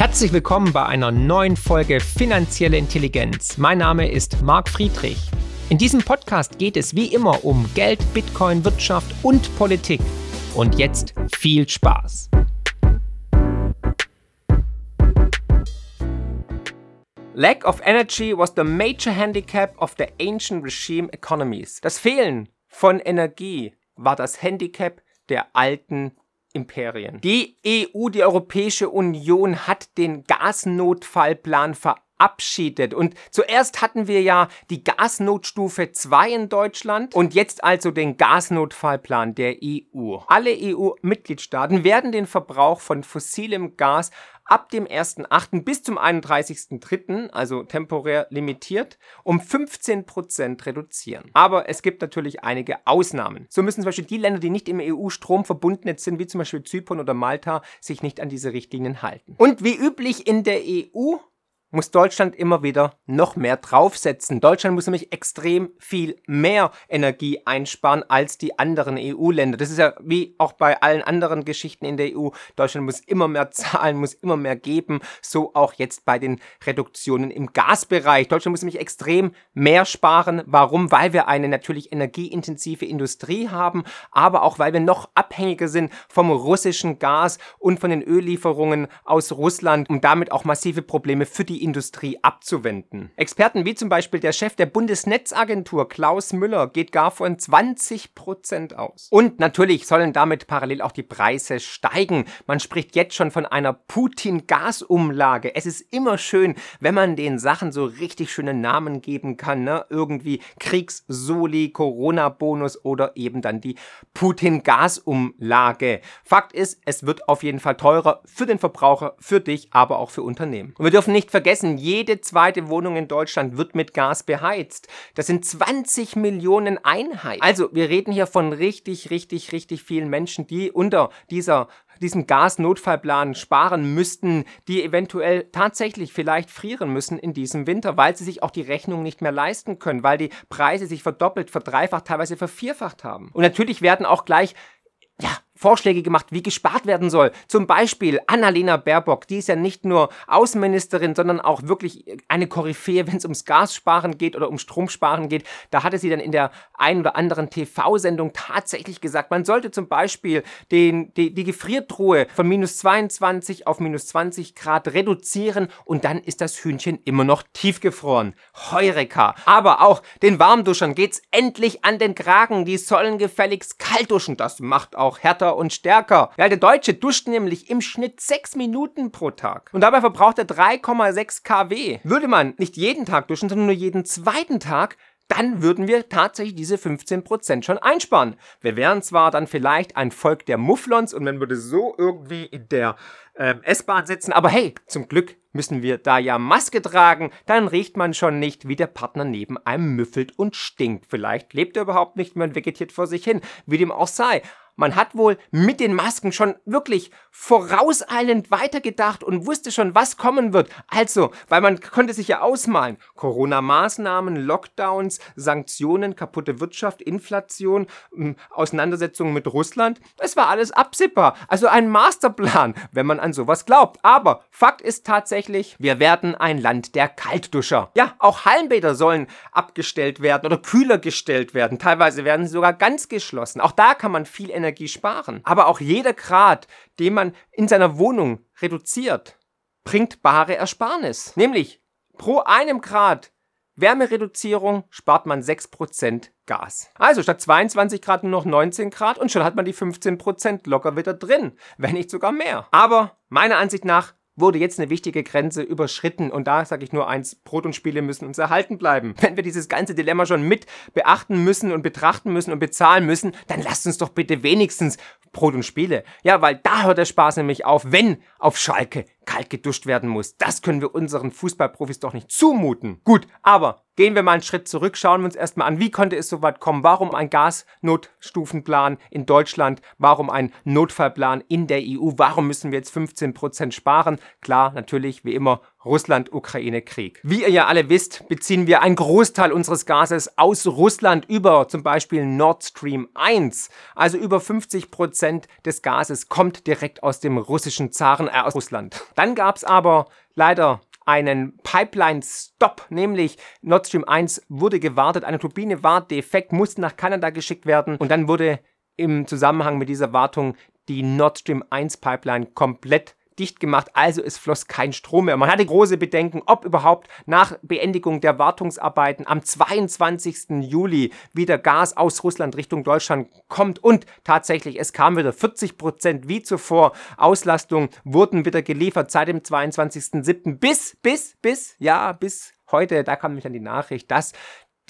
Herzlich willkommen bei einer neuen Folge Finanzielle Intelligenz. Mein Name ist Marc Friedrich. In diesem Podcast geht es wie immer um Geld, Bitcoin, Wirtschaft und Politik. Und jetzt viel Spaß. Lack of energy was the major handicap of the ancient regime economies. Das Fehlen von Energie war das Handicap der alten Imperien. Die EU, die Europäische Union, hat den Gasnotfallplan verabschiedet. Und zuerst hatten wir ja die Gasnotstufe 2 in Deutschland und jetzt also den Gasnotfallplan der EU. Alle EU-Mitgliedstaaten werden den Verbrauch von fossilem Gas ab dem 1.8. bis zum 31.3., also temporär limitiert, um 15% reduzieren. Aber es gibt natürlich einige Ausnahmen. So müssen zum Beispiel die Länder, die nicht im EU-Strom verbunden sind, wie zum Beispiel Zypern oder Malta, sich nicht an diese Richtlinien halten. Und wie üblich in der EU muss Deutschland immer wieder noch mehr draufsetzen. Deutschland muss nämlich extrem viel mehr Energie einsparen als die anderen EU-Länder. Das ist ja wie auch bei allen anderen Geschichten in der EU. Deutschland muss immer mehr zahlen, muss immer mehr geben. So auch jetzt bei den Reduktionen im Gasbereich. Deutschland muss nämlich extrem mehr sparen. Warum? Weil wir eine natürlich energieintensive Industrie haben, aber auch weil wir noch abhängiger sind vom russischen Gas und von den Öllieferungen aus Russland und damit auch massive Probleme für die Industrie abzuwenden. Experten wie zum Beispiel der Chef der Bundesnetzagentur Klaus Müller geht gar von 20 Prozent aus. Und natürlich sollen damit parallel auch die Preise steigen. Man spricht jetzt schon von einer Putin-Gasumlage. Es ist immer schön, wenn man den Sachen so richtig schöne Namen geben kann. Ne? Irgendwie Kriegssoli, Corona-Bonus oder eben dann die Putin-Gasumlage. Fakt ist, es wird auf jeden Fall teurer für den Verbraucher, für dich, aber auch für Unternehmen. Und wir dürfen nicht vergessen, vergessen, jede zweite Wohnung in Deutschland wird mit Gas beheizt. Das sind 20 Millionen Einheiten. Also wir reden hier von richtig, richtig, richtig vielen Menschen, die unter dieser diesen Gasnotfallplan sparen müssten, die eventuell tatsächlich vielleicht frieren müssen in diesem Winter, weil sie sich auch die Rechnung nicht mehr leisten können, weil die Preise sich verdoppelt, verdreifacht, teilweise vervierfacht haben. Und natürlich werden auch gleich ja, Vorschläge gemacht, wie gespart werden soll. Zum Beispiel Annalena Baerbock, die ist ja nicht nur Außenministerin, sondern auch wirklich eine Koryphäe, wenn es ums Gassparen geht oder um Stromsparen geht. Da hatte sie dann in der einen oder anderen TV-Sendung tatsächlich gesagt, man sollte zum Beispiel den, die, die Gefriertruhe von minus 22 auf minus 20 Grad reduzieren und dann ist das Hühnchen immer noch tiefgefroren. Heureka! Aber auch den Warmduschern geht's endlich an den Kragen. Die sollen gefälligst kalt duschen. Das macht auch härter und stärker. Ja, der Deutsche duscht nämlich im Schnitt 6 Minuten pro Tag. Und dabei verbraucht er 3,6 kW. Würde man nicht jeden Tag duschen, sondern nur jeden zweiten Tag, dann würden wir tatsächlich diese 15% schon einsparen. Wir wären zwar dann vielleicht ein Volk der Mufflons und man würde so irgendwie in der ähm, S-Bahn sitzen, aber hey, zum Glück müssen wir da ja Maske tragen, dann riecht man schon nicht, wie der Partner neben einem müffelt und stinkt. Vielleicht lebt er überhaupt nicht mehr und vegetiert vor sich hin, wie dem auch sei. Man hat wohl mit den Masken schon wirklich vorauseilend weitergedacht und wusste schon, was kommen wird. Also, weil man konnte sich ja ausmalen. Corona-Maßnahmen, Lockdowns, Sanktionen, kaputte Wirtschaft, Inflation, hm, Auseinandersetzungen mit Russland. Es war alles absehbar. Also ein Masterplan, wenn man an sowas glaubt. Aber Fakt ist tatsächlich, wir werden ein Land der Kaltduscher. Ja, auch Hallenbäder sollen abgestellt werden oder kühler gestellt werden. Teilweise werden sie sogar ganz geschlossen. Auch da kann man viel Energie Energie sparen. Aber auch jeder Grad, den man in seiner Wohnung reduziert, bringt bare Ersparnis. Nämlich pro einem Grad Wärmereduzierung spart man 6% Gas. Also statt 22 Grad nur noch 19 Grad und schon hat man die 15% locker wieder drin, wenn nicht sogar mehr. Aber meiner Ansicht nach wurde jetzt eine wichtige Grenze überschritten. Und da sage ich nur eins, Brot und Spiele müssen uns erhalten bleiben. Wenn wir dieses ganze Dilemma schon mit beachten müssen und betrachten müssen und bezahlen müssen, dann lasst uns doch bitte wenigstens Brot und Spiele. Ja, weil da hört der Spaß nämlich auf, wenn auf Schalke kalt geduscht werden muss. Das können wir unseren Fußballprofis doch nicht zumuten. Gut, aber Gehen wir mal einen Schritt zurück, schauen wir uns erstmal an, wie konnte es so weit kommen? Warum ein Gasnotstufenplan in Deutschland? Warum ein Notfallplan in der EU? Warum müssen wir jetzt 15 Prozent sparen? Klar, natürlich, wie immer, Russland-Ukraine-Krieg. Wie ihr ja alle wisst, beziehen wir einen Großteil unseres Gases aus Russland über zum Beispiel Nord Stream 1. Also über 50 Prozent des Gases kommt direkt aus dem russischen Zaren, äh, aus Russland. Dann gab es aber leider einen Pipeline-Stop, nämlich Nord Stream 1 wurde gewartet, eine Turbine war defekt, musste nach Kanada geschickt werden und dann wurde im Zusammenhang mit dieser Wartung die Nord Stream 1 Pipeline komplett dicht gemacht, also es floss kein Strom mehr. Man hatte große Bedenken, ob überhaupt nach Beendigung der Wartungsarbeiten am 22. Juli wieder Gas aus Russland Richtung Deutschland kommt und tatsächlich, es kam wieder 40 Prozent wie zuvor Auslastung wurden wieder geliefert seit dem 22.07. bis, bis, bis, ja, bis heute, da kam nämlich dann die Nachricht, dass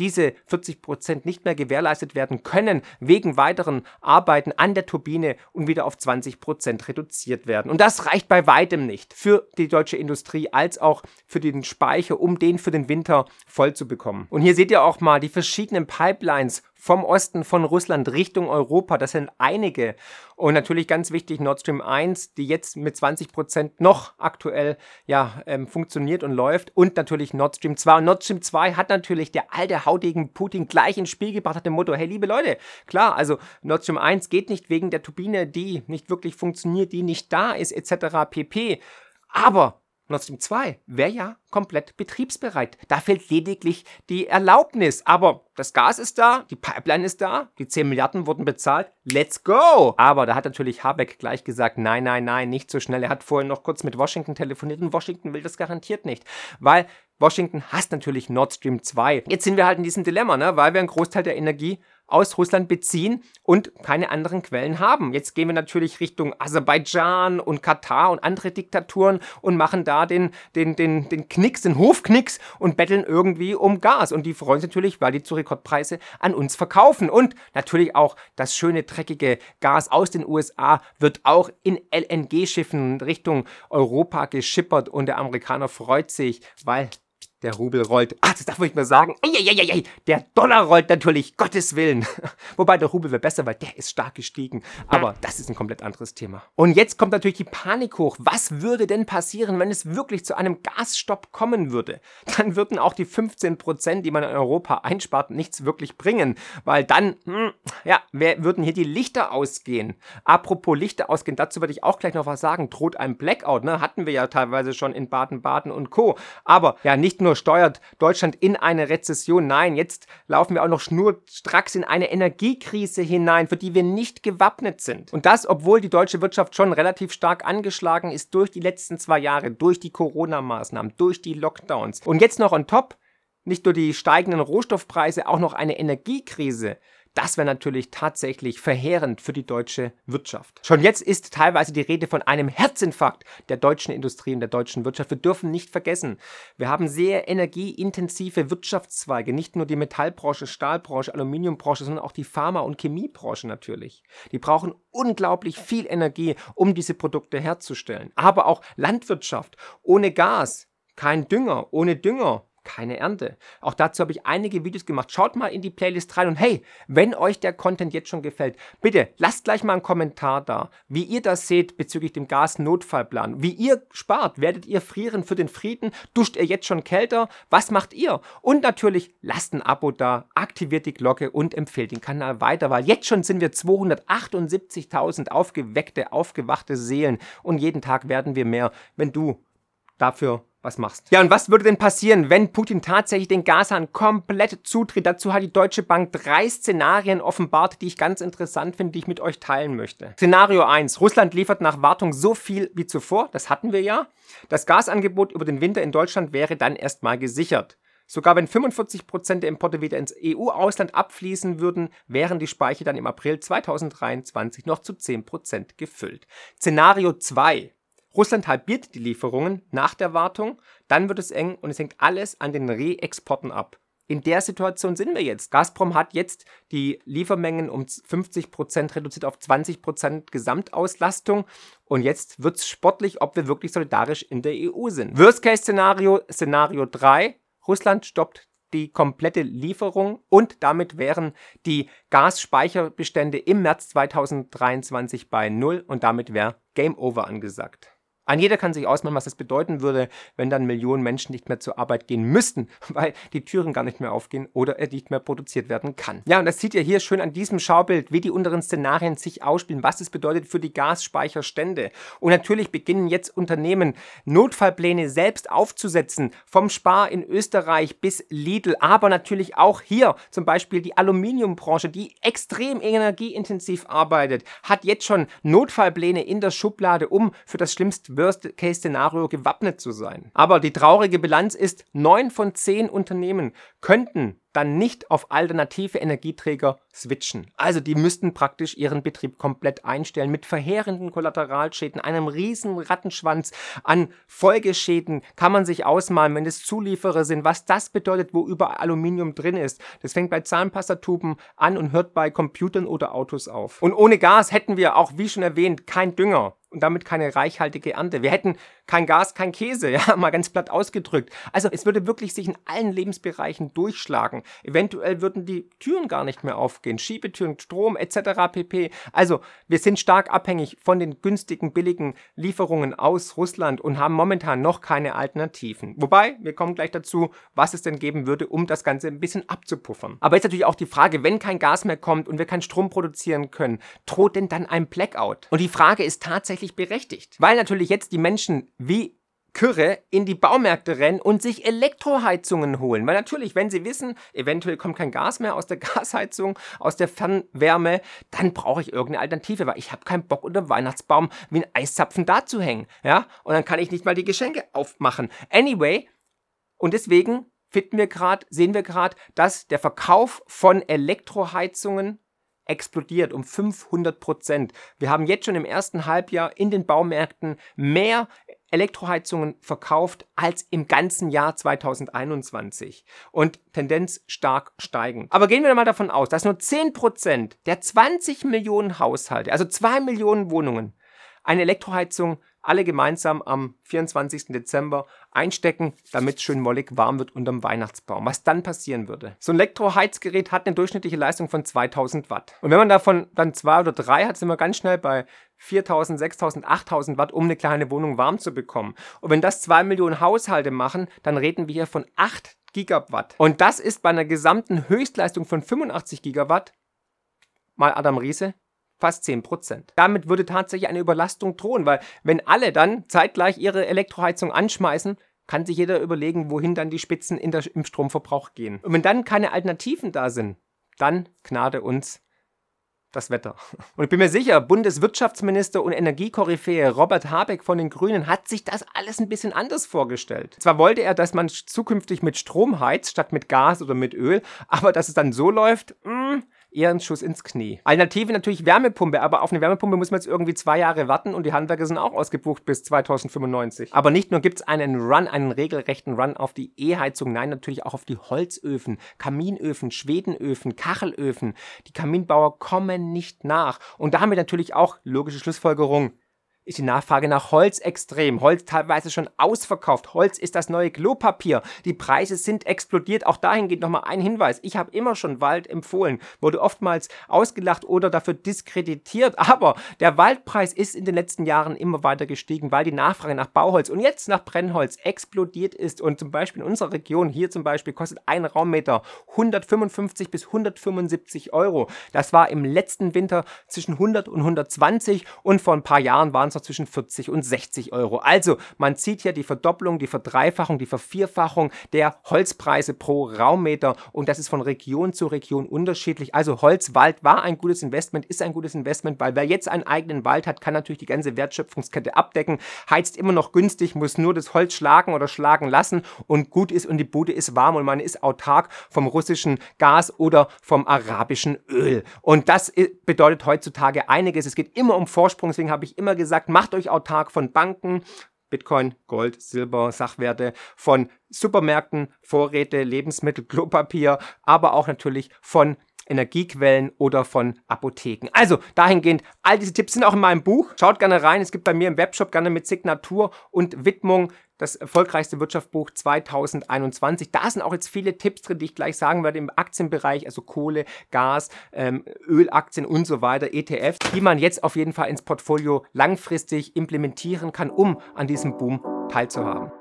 diese 40 Prozent nicht mehr gewährleistet werden können wegen weiteren Arbeiten an der Turbine und wieder auf 20 Prozent reduziert werden. Und das reicht bei weitem nicht für die deutsche Industrie als auch für den Speicher, um den für den Winter voll zu bekommen. Und hier seht ihr auch mal die verschiedenen Pipelines vom Osten von Russland Richtung Europa. Das sind einige. Und natürlich ganz wichtig Nord Stream 1, die jetzt mit 20 Prozent noch aktuell ja, ähm, funktioniert und läuft. Und natürlich Nord Stream 2. Und Nord Stream 2 hat natürlich der alte hautigen Putin gleich ins Spiel gebracht, hat dem Motto, hey liebe Leute, klar, also Nord Stream 1 geht nicht wegen der Turbine, die nicht wirklich funktioniert, die nicht da ist, etc. pp. Aber Nord Stream 2 wäre ja komplett betriebsbereit. Da fehlt lediglich die Erlaubnis. Aber das Gas ist da, die Pipeline ist da, die 10 Milliarden wurden bezahlt. Let's go! Aber da hat natürlich Habeck gleich gesagt, nein, nein, nein, nicht so schnell. Er hat vorhin noch kurz mit Washington telefoniert und Washington will das garantiert nicht. Weil Washington hasst natürlich Nord Stream 2. Jetzt sind wir halt in diesem Dilemma, ne? weil wir einen Großteil der Energie aus Russland beziehen und keine anderen Quellen haben. Jetzt gehen wir natürlich Richtung Aserbaidschan und Katar und andere Diktaturen und machen da den, den, den, den Knicks, den Hofknicks und betteln irgendwie um Gas. Und die freuen sich natürlich, weil die zu Rekordpreise an uns verkaufen. Und natürlich auch das schöne, dreckige Gas aus den USA wird auch in LNG-Schiffen Richtung Europa geschippert und der Amerikaner freut sich, weil der Rubel rollt. Ah, das darf man nicht mehr sagen. Eieieiei, der Dollar rollt natürlich, Gottes Willen. Wobei der Rubel wäre besser, weil der ist stark gestiegen. Aber das ist ein komplett anderes Thema. Und jetzt kommt natürlich die Panik hoch. Was würde denn passieren, wenn es wirklich zu einem Gasstopp kommen würde? Dann würden auch die 15 Prozent, die man in Europa einspart, nichts wirklich bringen. Weil dann, hm, ja, wer, würden hier die Lichter ausgehen. Apropos Lichter ausgehen, dazu würde ich auch gleich noch was sagen. Droht ein Blackout, ne? Hatten wir ja teilweise schon in Baden-Baden und Co. Aber ja, nicht nur nur steuert Deutschland in eine Rezession. Nein, jetzt laufen wir auch noch schnurstracks in eine Energiekrise hinein, für die wir nicht gewappnet sind. Und das, obwohl die deutsche Wirtschaft schon relativ stark angeschlagen ist durch die letzten zwei Jahre, durch die Corona-Maßnahmen, durch die Lockdowns. Und jetzt noch on top nicht nur die steigenden Rohstoffpreise, auch noch eine Energiekrise. Das wäre natürlich tatsächlich verheerend für die deutsche Wirtschaft. Schon jetzt ist teilweise die Rede von einem Herzinfarkt der deutschen Industrie und der deutschen Wirtschaft. Wir dürfen nicht vergessen, wir haben sehr energieintensive Wirtschaftszweige, nicht nur die Metallbranche, Stahlbranche, Aluminiumbranche, sondern auch die Pharma- und Chemiebranche natürlich. Die brauchen unglaublich viel Energie, um diese Produkte herzustellen. Aber auch Landwirtschaft ohne Gas, kein Dünger, ohne Dünger keine Ernte. Auch dazu habe ich einige Videos gemacht. Schaut mal in die Playlist rein und hey, wenn euch der Content jetzt schon gefällt, bitte lasst gleich mal einen Kommentar da, wie ihr das seht bezüglich dem Gasnotfallplan. Wie ihr spart, werdet ihr frieren für den Frieden? Duscht ihr jetzt schon kälter? Was macht ihr? Und natürlich lasst ein Abo da, aktiviert die Glocke und empfehlt den Kanal weiter, weil jetzt schon sind wir 278.000 aufgeweckte, aufgewachte Seelen und jeden Tag werden wir mehr, wenn du dafür was machst. Ja, und was würde denn passieren, wenn Putin tatsächlich den Gashahn komplett zutritt? Dazu hat die Deutsche Bank drei Szenarien offenbart, die ich ganz interessant finde, die ich mit euch teilen möchte. Szenario 1. Russland liefert nach Wartung so viel wie zuvor, das hatten wir ja. Das Gasangebot über den Winter in Deutschland wäre dann erstmal gesichert. Sogar wenn 45 Prozent der Importe wieder ins EU-Ausland abfließen würden, wären die Speicher dann im April 2023 noch zu 10% gefüllt. Szenario 2. Russland halbiert die Lieferungen nach der Wartung, dann wird es eng und es hängt alles an den Reexporten ab. In der Situation sind wir jetzt. Gazprom hat jetzt die Liefermengen um 50% reduziert auf 20% Gesamtauslastung. Und jetzt wird es sportlich, ob wir wirklich solidarisch in der EU sind. Worst-Case-Szenario, Szenario 3. Russland stoppt die komplette Lieferung und damit wären die Gasspeicherbestände im März 2023 bei Null und damit wäre Game Over angesagt. Ein jeder kann sich ausmalen, was das bedeuten würde, wenn dann Millionen Menschen nicht mehr zur Arbeit gehen müssten, weil die Türen gar nicht mehr aufgehen oder er nicht mehr produziert werden kann. Ja, und das sieht ihr hier schön an diesem Schaubild, wie die unteren Szenarien sich ausspielen, was es bedeutet für die Gasspeicherstände. Und natürlich beginnen jetzt Unternehmen Notfallpläne selbst aufzusetzen, vom Spar in Österreich bis Lidl, aber natürlich auch hier zum Beispiel die Aluminiumbranche, die extrem energieintensiv arbeitet, hat jetzt schon Notfallpläne in der Schublade, um für das schlimmste Worst-Case-Szenario gewappnet zu sein. Aber die traurige Bilanz ist, neun von zehn Unternehmen könnten dann nicht auf alternative Energieträger switchen. Also die müssten praktisch ihren Betrieb komplett einstellen mit verheerenden Kollateralschäden, einem riesen Rattenschwanz an Folgeschäden kann man sich ausmalen, wenn es Zulieferer sind, was das bedeutet, wo überall Aluminium drin ist. Das fängt bei Zahnpastatuben an und hört bei Computern oder Autos auf. Und ohne Gas hätten wir auch, wie schon erwähnt, kein Dünger und damit keine reichhaltige Ernte. Wir hätten kein Gas, kein Käse, ja, mal ganz platt ausgedrückt. Also es würde wirklich sich in allen Lebensbereichen durchschlagen. Eventuell würden die Türen gar nicht mehr aufgehen, Schiebetüren, Strom etc. pp. Also wir sind stark abhängig von den günstigen, billigen Lieferungen aus Russland und haben momentan noch keine Alternativen. Wobei, wir kommen gleich dazu, was es denn geben würde, um das Ganze ein bisschen abzupuffern. Aber jetzt natürlich auch die Frage, wenn kein Gas mehr kommt und wir keinen Strom produzieren können, droht denn dann ein Blackout? Und die Frage ist tatsächlich berechtigt, weil natürlich jetzt die Menschen wie Kürre in die Baumärkte rennen und sich Elektroheizungen holen. Weil natürlich, wenn sie wissen, eventuell kommt kein Gas mehr aus der Gasheizung, aus der Fernwärme, dann brauche ich irgendeine Alternative, weil ich habe keinen Bock unter dem Weihnachtsbaum wie ein Eiszapfen da zu hängen. Ja? Und dann kann ich nicht mal die Geschenke aufmachen. Anyway, und deswegen finden wir gerade, sehen wir gerade, dass der Verkauf von Elektroheizungen explodiert um 500 Prozent. Wir haben jetzt schon im ersten Halbjahr in den Baumärkten mehr Elektroheizungen verkauft als im ganzen Jahr 2021 und Tendenz stark steigen. Aber gehen wir mal davon aus, dass nur 10% der 20 Millionen Haushalte, also 2 Millionen Wohnungen, eine Elektroheizung alle gemeinsam am 24. Dezember einstecken, damit es schön mollig warm wird unterm Weihnachtsbaum. Was dann passieren würde? So ein Elektroheizgerät hat eine durchschnittliche Leistung von 2000 Watt. Und wenn man davon dann zwei oder drei hat, sind wir ganz schnell bei 4000, 6000, 8000 Watt, um eine kleine Wohnung warm zu bekommen. Und wenn das zwei Millionen Haushalte machen, dann reden wir hier von 8 Gigawatt. Und das ist bei einer gesamten Höchstleistung von 85 Gigawatt mal Adam Riese fast 10%. Damit würde tatsächlich eine Überlastung drohen, weil wenn alle dann zeitgleich ihre Elektroheizung anschmeißen, kann sich jeder überlegen, wohin dann die Spitzen der, im Stromverbrauch gehen. Und wenn dann keine Alternativen da sind, dann gnade uns das Wetter. Und ich bin mir sicher, Bundeswirtschaftsminister und Energiekoryphäe Robert Habeck von den Grünen hat sich das alles ein bisschen anders vorgestellt. Zwar wollte er, dass man zukünftig mit Strom heizt, statt mit Gas oder mit Öl, aber dass es dann so läuft, mh, hm, eher ein Schuss ins Knie. Alternative natürlich Wärmepumpe, aber auf eine Wärmepumpe muss man jetzt irgendwie zwei Jahre warten und die Handwerker sind auch ausgebucht bis 2095. Aber nicht nur gibt es einen Run, einen regelrechten Run auf die E-Heizung, nein, natürlich auch auf die Holzöfen, Kaminöfen, Schwedenöfen, Kachelöfen. Die Kaminbauer kommen nicht nach. Und damit natürlich auch logische Schlussfolgerung ist die Nachfrage nach Holz extrem. Holz teilweise schon ausverkauft. Holz ist das neue Klopapier. Die Preise sind explodiert. Auch dahingehend nochmal ein Hinweis. Ich habe immer schon Wald empfohlen. Wurde oftmals ausgelacht oder dafür diskreditiert. Aber der Waldpreis ist in den letzten Jahren immer weiter gestiegen, weil die Nachfrage nach Bauholz und jetzt nach Brennholz explodiert ist. Und zum Beispiel in unserer Region, hier zum Beispiel, kostet ein Raummeter 155 bis 175 Euro. Das war im letzten Winter zwischen 100 und 120 und vor ein paar Jahren waren es noch zwischen 40 und 60 Euro. Also man sieht hier die Verdopplung, die Verdreifachung, die Vervierfachung der Holzpreise pro Raummeter und das ist von Region zu Region unterschiedlich. Also Holzwald war ein gutes Investment, ist ein gutes Investment, weil wer jetzt einen eigenen Wald hat, kann natürlich die ganze Wertschöpfungskette abdecken, heizt immer noch günstig, muss nur das Holz schlagen oder schlagen lassen und gut ist und die Bude ist warm und man ist autark vom russischen Gas oder vom arabischen Öl. Und das bedeutet heutzutage einiges. Es geht immer um Vorsprung, deswegen habe ich immer gesagt, macht euch autark von Banken, Bitcoin, Gold, Silber, Sachwerte, von Supermärkten, Vorräte, Lebensmittel, Klopapier, aber auch natürlich von Energiequellen oder von Apotheken. Also dahingehend, all diese Tipps sind auch in meinem Buch. Schaut gerne rein. Es gibt bei mir im Webshop gerne mit Signatur und Widmung das erfolgreichste Wirtschaftsbuch 2021. Da sind auch jetzt viele Tipps drin, die ich gleich sagen werde im Aktienbereich, also Kohle, Gas, ähm, Ölaktien und so weiter, ETFs, die man jetzt auf jeden Fall ins Portfolio langfristig implementieren kann, um an diesem Boom teilzuhaben.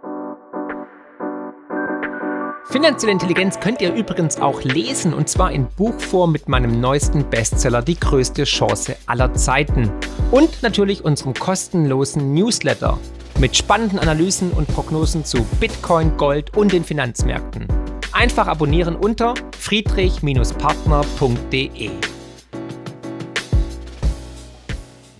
Finanzielle Intelligenz könnt ihr übrigens auch lesen und zwar in Buchform mit meinem neuesten Bestseller Die größte Chance aller Zeiten und natürlich unserem kostenlosen Newsletter mit spannenden Analysen und Prognosen zu Bitcoin, Gold und den Finanzmärkten. Einfach abonnieren unter friedrich-partner.de.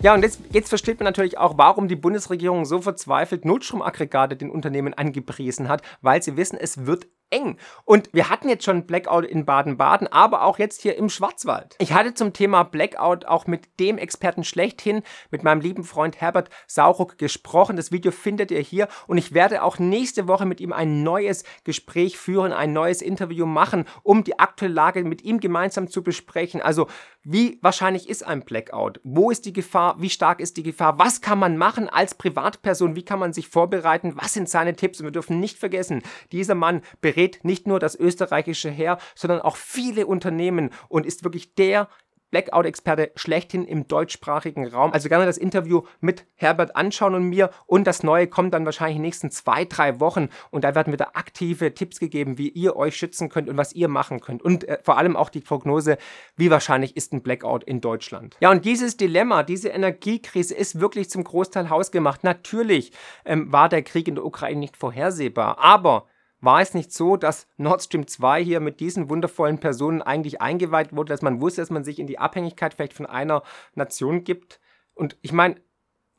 Ja, und jetzt, jetzt, versteht man natürlich auch, warum die Bundesregierung so verzweifelt Notstromaggregate den Unternehmen angepriesen hat, weil sie wissen, es wird eng. Und wir hatten jetzt schon Blackout in Baden-Baden, aber auch jetzt hier im Schwarzwald. Ich hatte zum Thema Blackout auch mit dem Experten schlechthin, mit meinem lieben Freund Herbert Sauruck gesprochen. Das Video findet ihr hier und ich werde auch nächste Woche mit ihm ein neues Gespräch führen, ein neues Interview machen, um die aktuelle Lage mit ihm gemeinsam zu besprechen. Also wie wahrscheinlich ist ein Blackout? Wo ist die Gefahr? Wie stark ist die Gefahr? Was kann man machen als Privatperson? Wie kann man sich vorbereiten? Was sind seine Tipps? Und wir dürfen nicht vergessen, dieser Mann berät berät nicht nur das österreichische Heer, sondern auch viele Unternehmen und ist wirklich der Blackout-Experte schlechthin im deutschsprachigen Raum. Also gerne das Interview mit Herbert anschauen und mir. Und das Neue kommt dann wahrscheinlich in den nächsten zwei, drei Wochen. Und da werden wieder aktive Tipps gegeben, wie ihr euch schützen könnt und was ihr machen könnt. Und äh, vor allem auch die Prognose, wie wahrscheinlich ist ein Blackout in Deutschland. Ja, und dieses Dilemma, diese Energiekrise ist wirklich zum Großteil hausgemacht. Natürlich ähm, war der Krieg in der Ukraine nicht vorhersehbar. Aber war es nicht so, dass Nord Stream 2 hier mit diesen wundervollen Personen eigentlich eingeweiht wurde, dass man wusste, dass man sich in die Abhängigkeit vielleicht von einer Nation gibt? Und ich meine,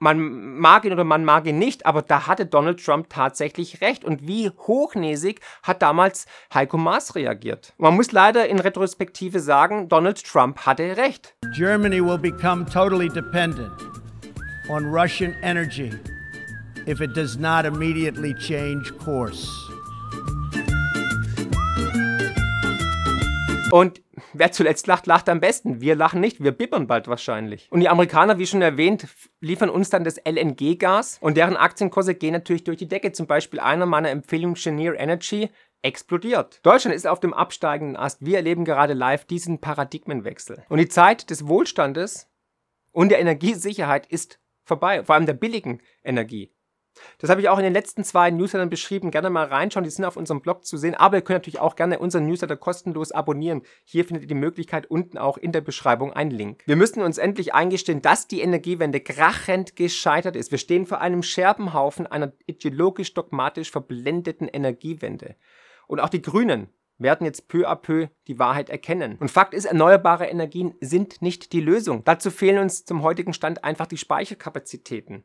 man mag ihn oder man mag ihn nicht, aber da hatte Donald Trump tatsächlich recht. Und wie hochnäsig hat damals Heiko Maas reagiert? Man muss leider in Retrospektive sagen, Donald Trump hatte recht. Germany will become totally dependent on Russian energy if it does not immediately change course. Und wer zuletzt lacht, lacht am besten. Wir lachen nicht, wir bibbern bald wahrscheinlich. Und die Amerikaner, wie schon erwähnt, liefern uns dann das LNG-Gas und deren Aktienkurse gehen natürlich durch die Decke. Zum Beispiel einer meiner Empfehlungen, Chenier Energy, explodiert. Deutschland ist auf dem absteigenden Ast. Wir erleben gerade live diesen Paradigmenwechsel. Und die Zeit des Wohlstandes und der Energiesicherheit ist vorbei, vor allem der billigen Energie. Das habe ich auch in den letzten zwei Newslettern beschrieben. Gerne mal reinschauen, die sind auf unserem Blog zu sehen. Aber ihr könnt natürlich auch gerne unseren Newsletter kostenlos abonnieren. Hier findet ihr die Möglichkeit unten auch in der Beschreibung einen Link. Wir müssen uns endlich eingestehen, dass die Energiewende krachend gescheitert ist. Wir stehen vor einem Scherbenhaufen einer ideologisch-dogmatisch verblendeten Energiewende. Und auch die Grünen werden jetzt peu à peu die Wahrheit erkennen. Und Fakt ist, erneuerbare Energien sind nicht die Lösung. Dazu fehlen uns zum heutigen Stand einfach die Speicherkapazitäten.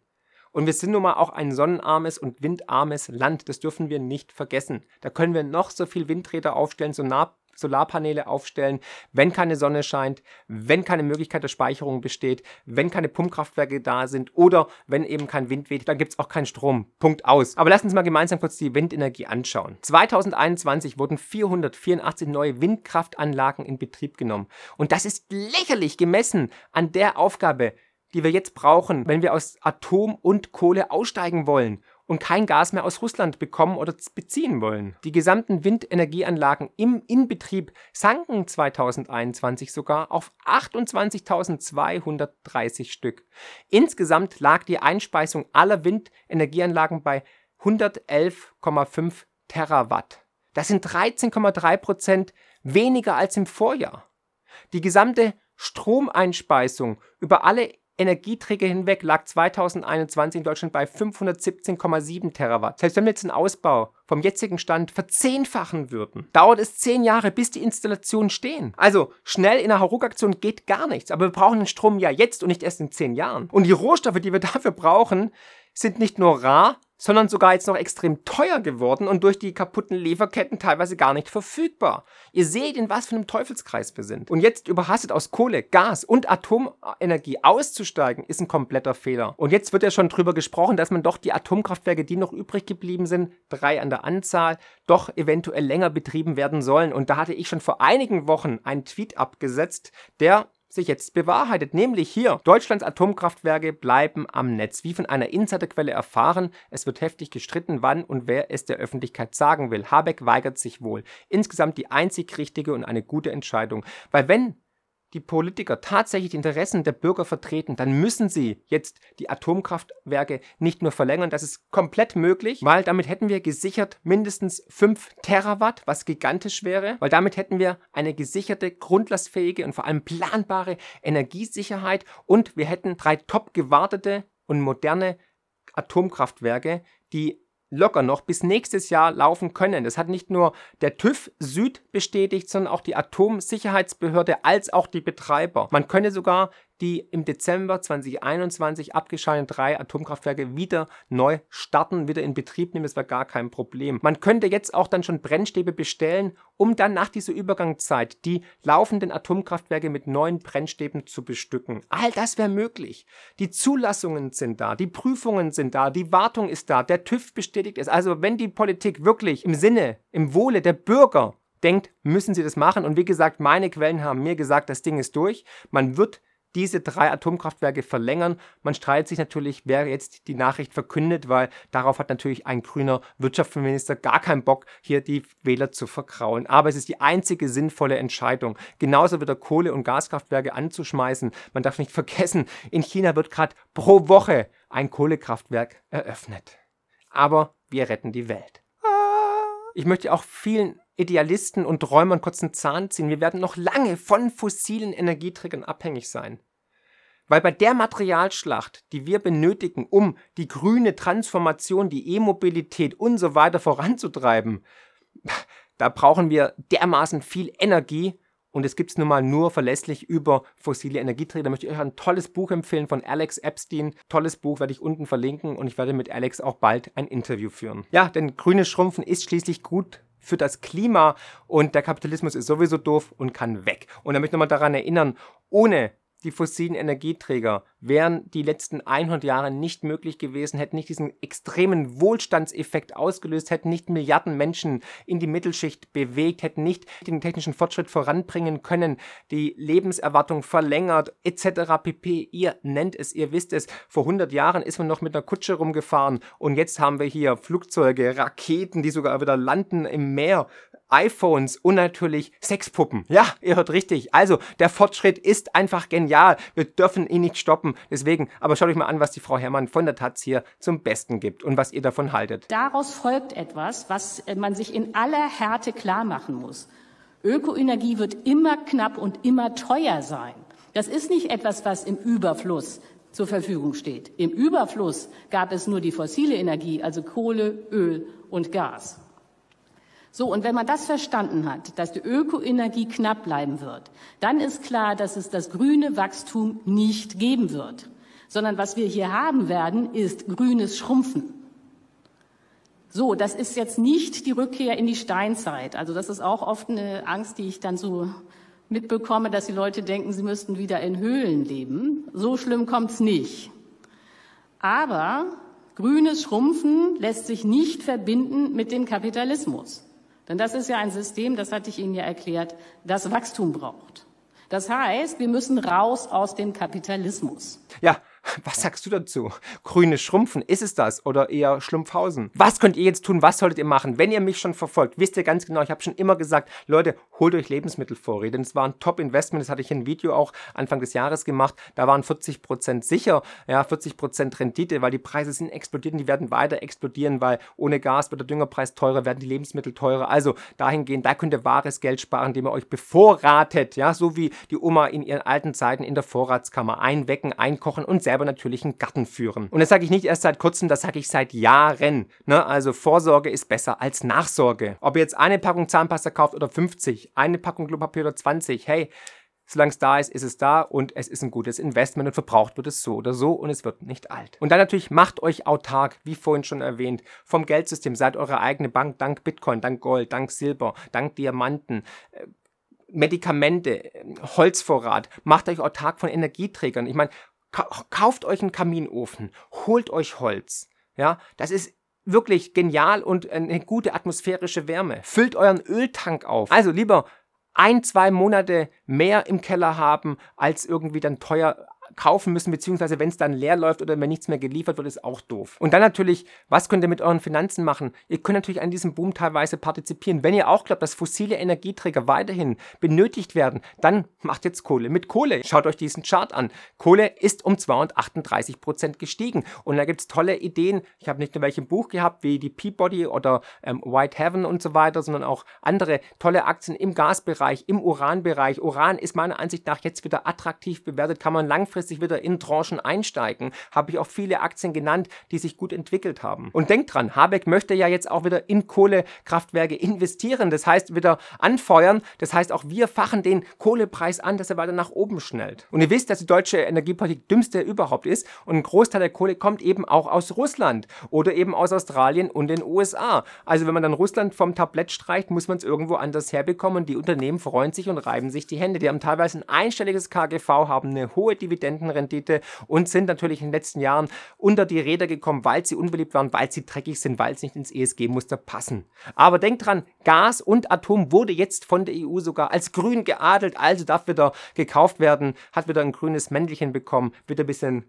Und wir sind nun mal auch ein sonnenarmes und windarmes Land. Das dürfen wir nicht vergessen. Da können wir noch so viel Windräder aufstellen, so nah Solarpaneele aufstellen, wenn keine Sonne scheint, wenn keine Möglichkeit der Speicherung besteht, wenn keine Pumpkraftwerke da sind oder wenn eben kein Wind weht, dann gibt es auch keinen Strom. Punkt aus. Aber lass uns mal gemeinsam kurz die Windenergie anschauen. 2021 wurden 484 neue Windkraftanlagen in Betrieb genommen. Und das ist lächerlich gemessen an der Aufgabe, die wir jetzt brauchen, wenn wir aus Atom und Kohle aussteigen wollen und kein Gas mehr aus Russland bekommen oder beziehen wollen. Die gesamten Windenergieanlagen im Inbetrieb sanken 2021 sogar auf 28.230 Stück. Insgesamt lag die Einspeisung aller Windenergieanlagen bei 111,5 Terawatt. Das sind 13,3 Prozent weniger als im Vorjahr. Die gesamte Stromeinspeisung über alle Energieträger hinweg lag 2021 in Deutschland bei 517,7 Terawatt. Selbst wenn wir jetzt einen Ausbau vom jetzigen Stand verzehnfachen würden, dauert es zehn Jahre, bis die Installationen stehen. Also schnell in einer Hauruck-Aktion geht gar nichts. Aber wir brauchen den Strom ja jetzt und nicht erst in zehn Jahren. Und die Rohstoffe, die wir dafür brauchen, sind nicht nur rar, sondern sogar jetzt noch extrem teuer geworden und durch die kaputten Lieferketten teilweise gar nicht verfügbar. Ihr seht, in was für einem Teufelskreis wir sind. Und jetzt überhastet aus Kohle, Gas und Atomenergie auszusteigen, ist ein kompletter Fehler. Und jetzt wird ja schon drüber gesprochen, dass man doch die Atomkraftwerke, die noch übrig geblieben sind, drei an der Anzahl, doch eventuell länger betrieben werden sollen. Und da hatte ich schon vor einigen Wochen einen Tweet abgesetzt, der sich jetzt bewahrheitet, nämlich hier. Deutschlands Atomkraftwerke bleiben am Netz. Wie von einer Insiderquelle erfahren, es wird heftig gestritten, wann und wer es der Öffentlichkeit sagen will. Habeck weigert sich wohl. Insgesamt die einzig richtige und eine gute Entscheidung. Weil wenn die Politiker tatsächlich die Interessen der Bürger vertreten, dann müssen sie jetzt die Atomkraftwerke nicht nur verlängern, das ist komplett möglich, weil damit hätten wir gesichert mindestens 5 Terawatt, was gigantisch wäre, weil damit hätten wir eine gesicherte, grundlastfähige und vor allem planbare Energiesicherheit und wir hätten drei top gewartete und moderne Atomkraftwerke, die locker noch bis nächstes Jahr laufen können. Das hat nicht nur der TÜV Süd bestätigt, sondern auch die Atomsicherheitsbehörde als auch die Betreiber. Man könne sogar die im Dezember 2021 abgeschalteten drei Atomkraftwerke wieder neu starten, wieder in Betrieb nehmen. Das wäre gar kein Problem. Man könnte jetzt auch dann schon Brennstäbe bestellen, um dann nach dieser Übergangszeit die laufenden Atomkraftwerke mit neuen Brennstäben zu bestücken. All das wäre möglich. Die Zulassungen sind da, die Prüfungen sind da, die Wartung ist da, der TÜV bestätigt es. Also wenn die Politik wirklich im Sinne, im Wohle der Bürger denkt, müssen sie das machen. Und wie gesagt, meine Quellen haben mir gesagt, das Ding ist durch. Man wird diese drei Atomkraftwerke verlängern. Man streitet sich natürlich, wer jetzt die Nachricht verkündet, weil darauf hat natürlich ein grüner Wirtschaftsminister gar keinen Bock, hier die Wähler zu verkrauen. Aber es ist die einzige sinnvolle Entscheidung. Genauso wieder Kohle- und Gaskraftwerke anzuschmeißen. Man darf nicht vergessen, in China wird gerade pro Woche ein Kohlekraftwerk eröffnet. Aber wir retten die Welt. Ich möchte auch vielen Idealisten und Träumern kurz einen Zahn ziehen. Wir werden noch lange von fossilen Energieträgern abhängig sein. Weil bei der Materialschlacht, die wir benötigen, um die grüne Transformation, die E-Mobilität und so weiter voranzutreiben, da brauchen wir dermaßen viel Energie und es gibt es nun mal nur verlässlich über fossile Energieträger. Da möchte ich euch ein tolles Buch empfehlen von Alex Epstein. Tolles Buch werde ich unten verlinken und ich werde mit Alex auch bald ein Interview führen. Ja, denn grünes Schrumpfen ist schließlich gut für das Klima und der Kapitalismus ist sowieso doof und kann weg. Und da möchte ich nochmal daran erinnern, ohne die fossilen Energieträger wären die letzten 100 Jahre nicht möglich gewesen, hätten nicht diesen extremen Wohlstandseffekt ausgelöst, hätten nicht Milliarden Menschen in die Mittelschicht bewegt, hätten nicht den technischen Fortschritt voranbringen können, die Lebenserwartung verlängert, etc. pp. Ihr nennt es, ihr wisst es. Vor 100 Jahren ist man noch mit einer Kutsche rumgefahren und jetzt haben wir hier Flugzeuge, Raketen, die sogar wieder landen im Meer iPhones und natürlich Sexpuppen. Ja, ihr hört richtig. Also, der Fortschritt ist einfach genial. Wir dürfen ihn nicht stoppen. Deswegen, aber schaut euch mal an, was die Frau Herrmann von der Taz hier zum Besten gibt und was ihr davon haltet. Daraus folgt etwas, was äh, man sich in aller Härte klar machen muss. Ökoenergie wird immer knapp und immer teuer sein. Das ist nicht etwas, was im Überfluss zur Verfügung steht. Im Überfluss gab es nur die fossile Energie, also Kohle, Öl und Gas. So, und wenn man das verstanden hat, dass die Ökoenergie knapp bleiben wird, dann ist klar, dass es das grüne Wachstum nicht geben wird, sondern was wir hier haben werden, ist grünes Schrumpfen. So, das ist jetzt nicht die Rückkehr in die Steinzeit. Also das ist auch oft eine Angst, die ich dann so mitbekomme, dass die Leute denken, sie müssten wieder in Höhlen leben. So schlimm kommt's nicht. Aber grünes Schrumpfen lässt sich nicht verbinden mit dem Kapitalismus. Denn das ist ja ein System, das hatte ich Ihnen ja erklärt, das Wachstum braucht. Das heißt, wir müssen raus aus dem Kapitalismus. Ja, was sagst du dazu? Grüne Schrumpfen, ist es das oder eher Schlumpfhausen? Was könnt ihr jetzt tun? Was solltet ihr machen? Wenn ihr mich schon verfolgt, wisst ihr ganz genau, ich habe schon immer gesagt, Leute, holt euch Lebensmittelvorräte. Denn es war ein Top-Investment, das hatte ich in ein Video auch Anfang des Jahres gemacht. Da waren 40% sicher, ja, 40% Rendite, weil die Preise sind explodiert und die werden weiter explodieren, weil ohne Gas wird der Düngerpreis teurer, werden die Lebensmittel teurer. Also dahingehend, da könnt ihr wahres Geld sparen, indem ihr euch bevorratet, ja, so wie die Oma in ihren alten Zeiten in der Vorratskammer einwecken, einkochen und selber natürlich einen Garten führen. Und das sage ich nicht erst seit kurzem, das sage ich seit Jahren. Ne? Also Vorsorge ist besser als Nachsorge. Ob ihr jetzt eine Packung Zahnpasta kauft oder 50, eine Packung Klopapier oder 20, hey, solange es da ist, ist es da und es ist ein gutes Investment und verbraucht wird es so oder so und es wird nicht alt. Und dann natürlich macht euch autark, wie vorhin schon erwähnt, vom Geldsystem, seid eure eigene Bank, dank Bitcoin, dank Gold, dank Silber, dank Diamanten. Äh, Medikamente, Holzvorrat, macht euch autark von Energieträgern. Ich meine, kauft euch einen Kaminofen, holt euch Holz. Ja, das ist wirklich genial und eine gute atmosphärische Wärme. Füllt euren Öltank auf. Also lieber ein, zwei Monate mehr im Keller haben, als irgendwie dann teuer kaufen müssen, beziehungsweise wenn es dann leer läuft oder wenn nichts mehr geliefert wird, ist auch doof. Und dann natürlich, was könnt ihr mit euren Finanzen machen? Ihr könnt natürlich an diesem Boom teilweise partizipieren. Wenn ihr auch glaubt, dass fossile Energieträger weiterhin benötigt werden, dann macht jetzt Kohle mit Kohle. Schaut euch diesen Chart an. Kohle ist um 238 Prozent gestiegen. Und da gibt es tolle Ideen. Ich habe nicht nur welche im Buch gehabt, wie die Peabody oder ähm, White Heaven und so weiter, sondern auch andere tolle Aktien im Gasbereich, im Uranbereich. Uran ist meiner Ansicht nach jetzt wieder attraktiv bewertet, kann man langfristig langfristig wieder in Tranchen einsteigen. Habe ich auch viele Aktien genannt, die sich gut entwickelt haben. Und denkt dran, Habeck möchte ja jetzt auch wieder in Kohlekraftwerke investieren. Das heißt, wieder anfeuern. Das heißt, auch wir fachen den Kohlepreis an, dass er weiter nach oben schnellt. Und ihr wisst, dass die deutsche Energiepolitik dümmste überhaupt ist. Und ein Großteil der Kohle kommt eben auch aus Russland oder eben aus Australien und den USA. Also wenn man dann Russland vom Tablett streicht, muss man es irgendwo anders herbekommen. Und die Unternehmen freuen sich und reiben sich die Hände. Die haben teilweise ein einstelliges KGV, haben eine hohe Dividende Dividendenrendite und sind natürlich in den letzten Jahren unter die Räder gekommen, weil sie unbeliebt waren, weil sie dreckig sind, weil sie nicht ins ESG-Muster passen. Aber denkt dran, Gas und Atom wurde jetzt von der EU sogar als grün geadelt, also darf wieder gekauft werden, hat wieder ein grünes Mäntelchen bekommen, wird ein bisschen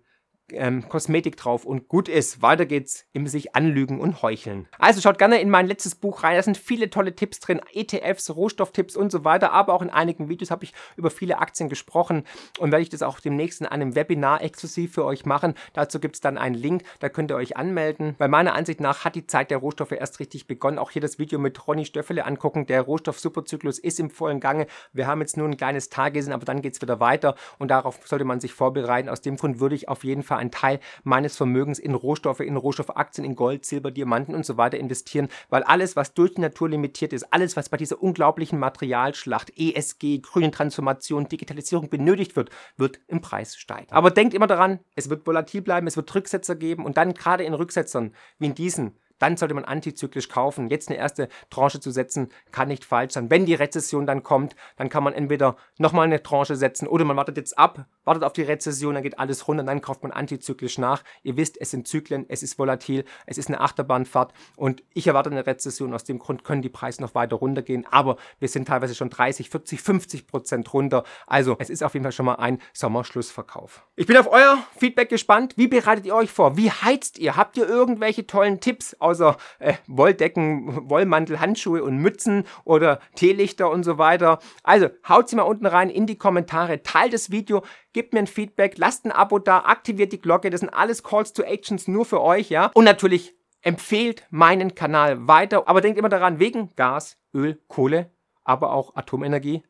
ähm, Kosmetik drauf und gut ist. Weiter geht's im sich anlügen und heucheln. Also schaut gerne in mein letztes Buch rein. Da sind viele tolle Tipps drin, ETFs, Rohstofftipps und so weiter. Aber auch in einigen Videos habe ich über viele Aktien gesprochen und werde ich das auch demnächst in einem Webinar exklusiv für euch machen. Dazu gibt es dann einen Link, da könnt ihr euch anmelden. Weil meiner Ansicht nach hat die Zeit der Rohstoffe erst richtig begonnen. Auch hier das Video mit Ronny Stöffele angucken. Der Rohstoff-Superzyklus ist im vollen Gange. Wir haben jetzt nur ein kleines Tag gesehen, aber dann geht es wieder weiter und darauf sollte man sich vorbereiten. Aus dem Grund würde ich auf jeden Fall einen Teil meines Vermögens in Rohstoffe, in Rohstoffaktien, in Gold, Silber, Diamanten und so weiter investieren, weil alles, was durch die Natur limitiert ist, alles, was bei dieser unglaublichen Materialschlacht, ESG, grüne Transformation, Digitalisierung benötigt wird, wird im Preis steigen. Aber denkt immer daran, es wird volatil bleiben, es wird Rücksetzer geben und dann gerade in Rücksetzern wie in diesen dann sollte man antizyklisch kaufen. Jetzt eine erste Tranche zu setzen, kann nicht falsch sein. Wenn die Rezession dann kommt, dann kann man entweder nochmal eine Tranche setzen oder man wartet jetzt ab, wartet auf die Rezession, dann geht alles runter, dann kauft man antizyklisch nach. Ihr wisst, es sind Zyklen, es ist volatil, es ist eine Achterbahnfahrt und ich erwarte eine Rezession. Aus dem Grund können die Preise noch weiter runtergehen, aber wir sind teilweise schon 30, 40, 50 Prozent runter. Also es ist auf jeden Fall schon mal ein Sommerschlussverkauf. Ich bin auf euer Feedback gespannt. Wie bereitet ihr euch vor? Wie heizt ihr? Habt ihr irgendwelche tollen Tipps? Außer äh, Wolldecken, Wollmantel, Handschuhe und Mützen oder Teelichter und so weiter. Also haut sie mal unten rein in die Kommentare, teilt das Video, gebt mir ein Feedback, lasst ein Abo da, aktiviert die Glocke. Das sind alles Calls to Actions nur für euch, ja. Und natürlich empfehlt meinen Kanal weiter. Aber denkt immer daran, wegen Gas, Öl, Kohle, aber auch Atomenergie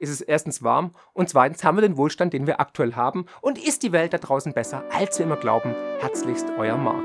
ist es erstens warm und zweitens haben wir den Wohlstand, den wir aktuell haben und ist die Welt da draußen besser, als wir immer glauben. Herzlichst euer Marc.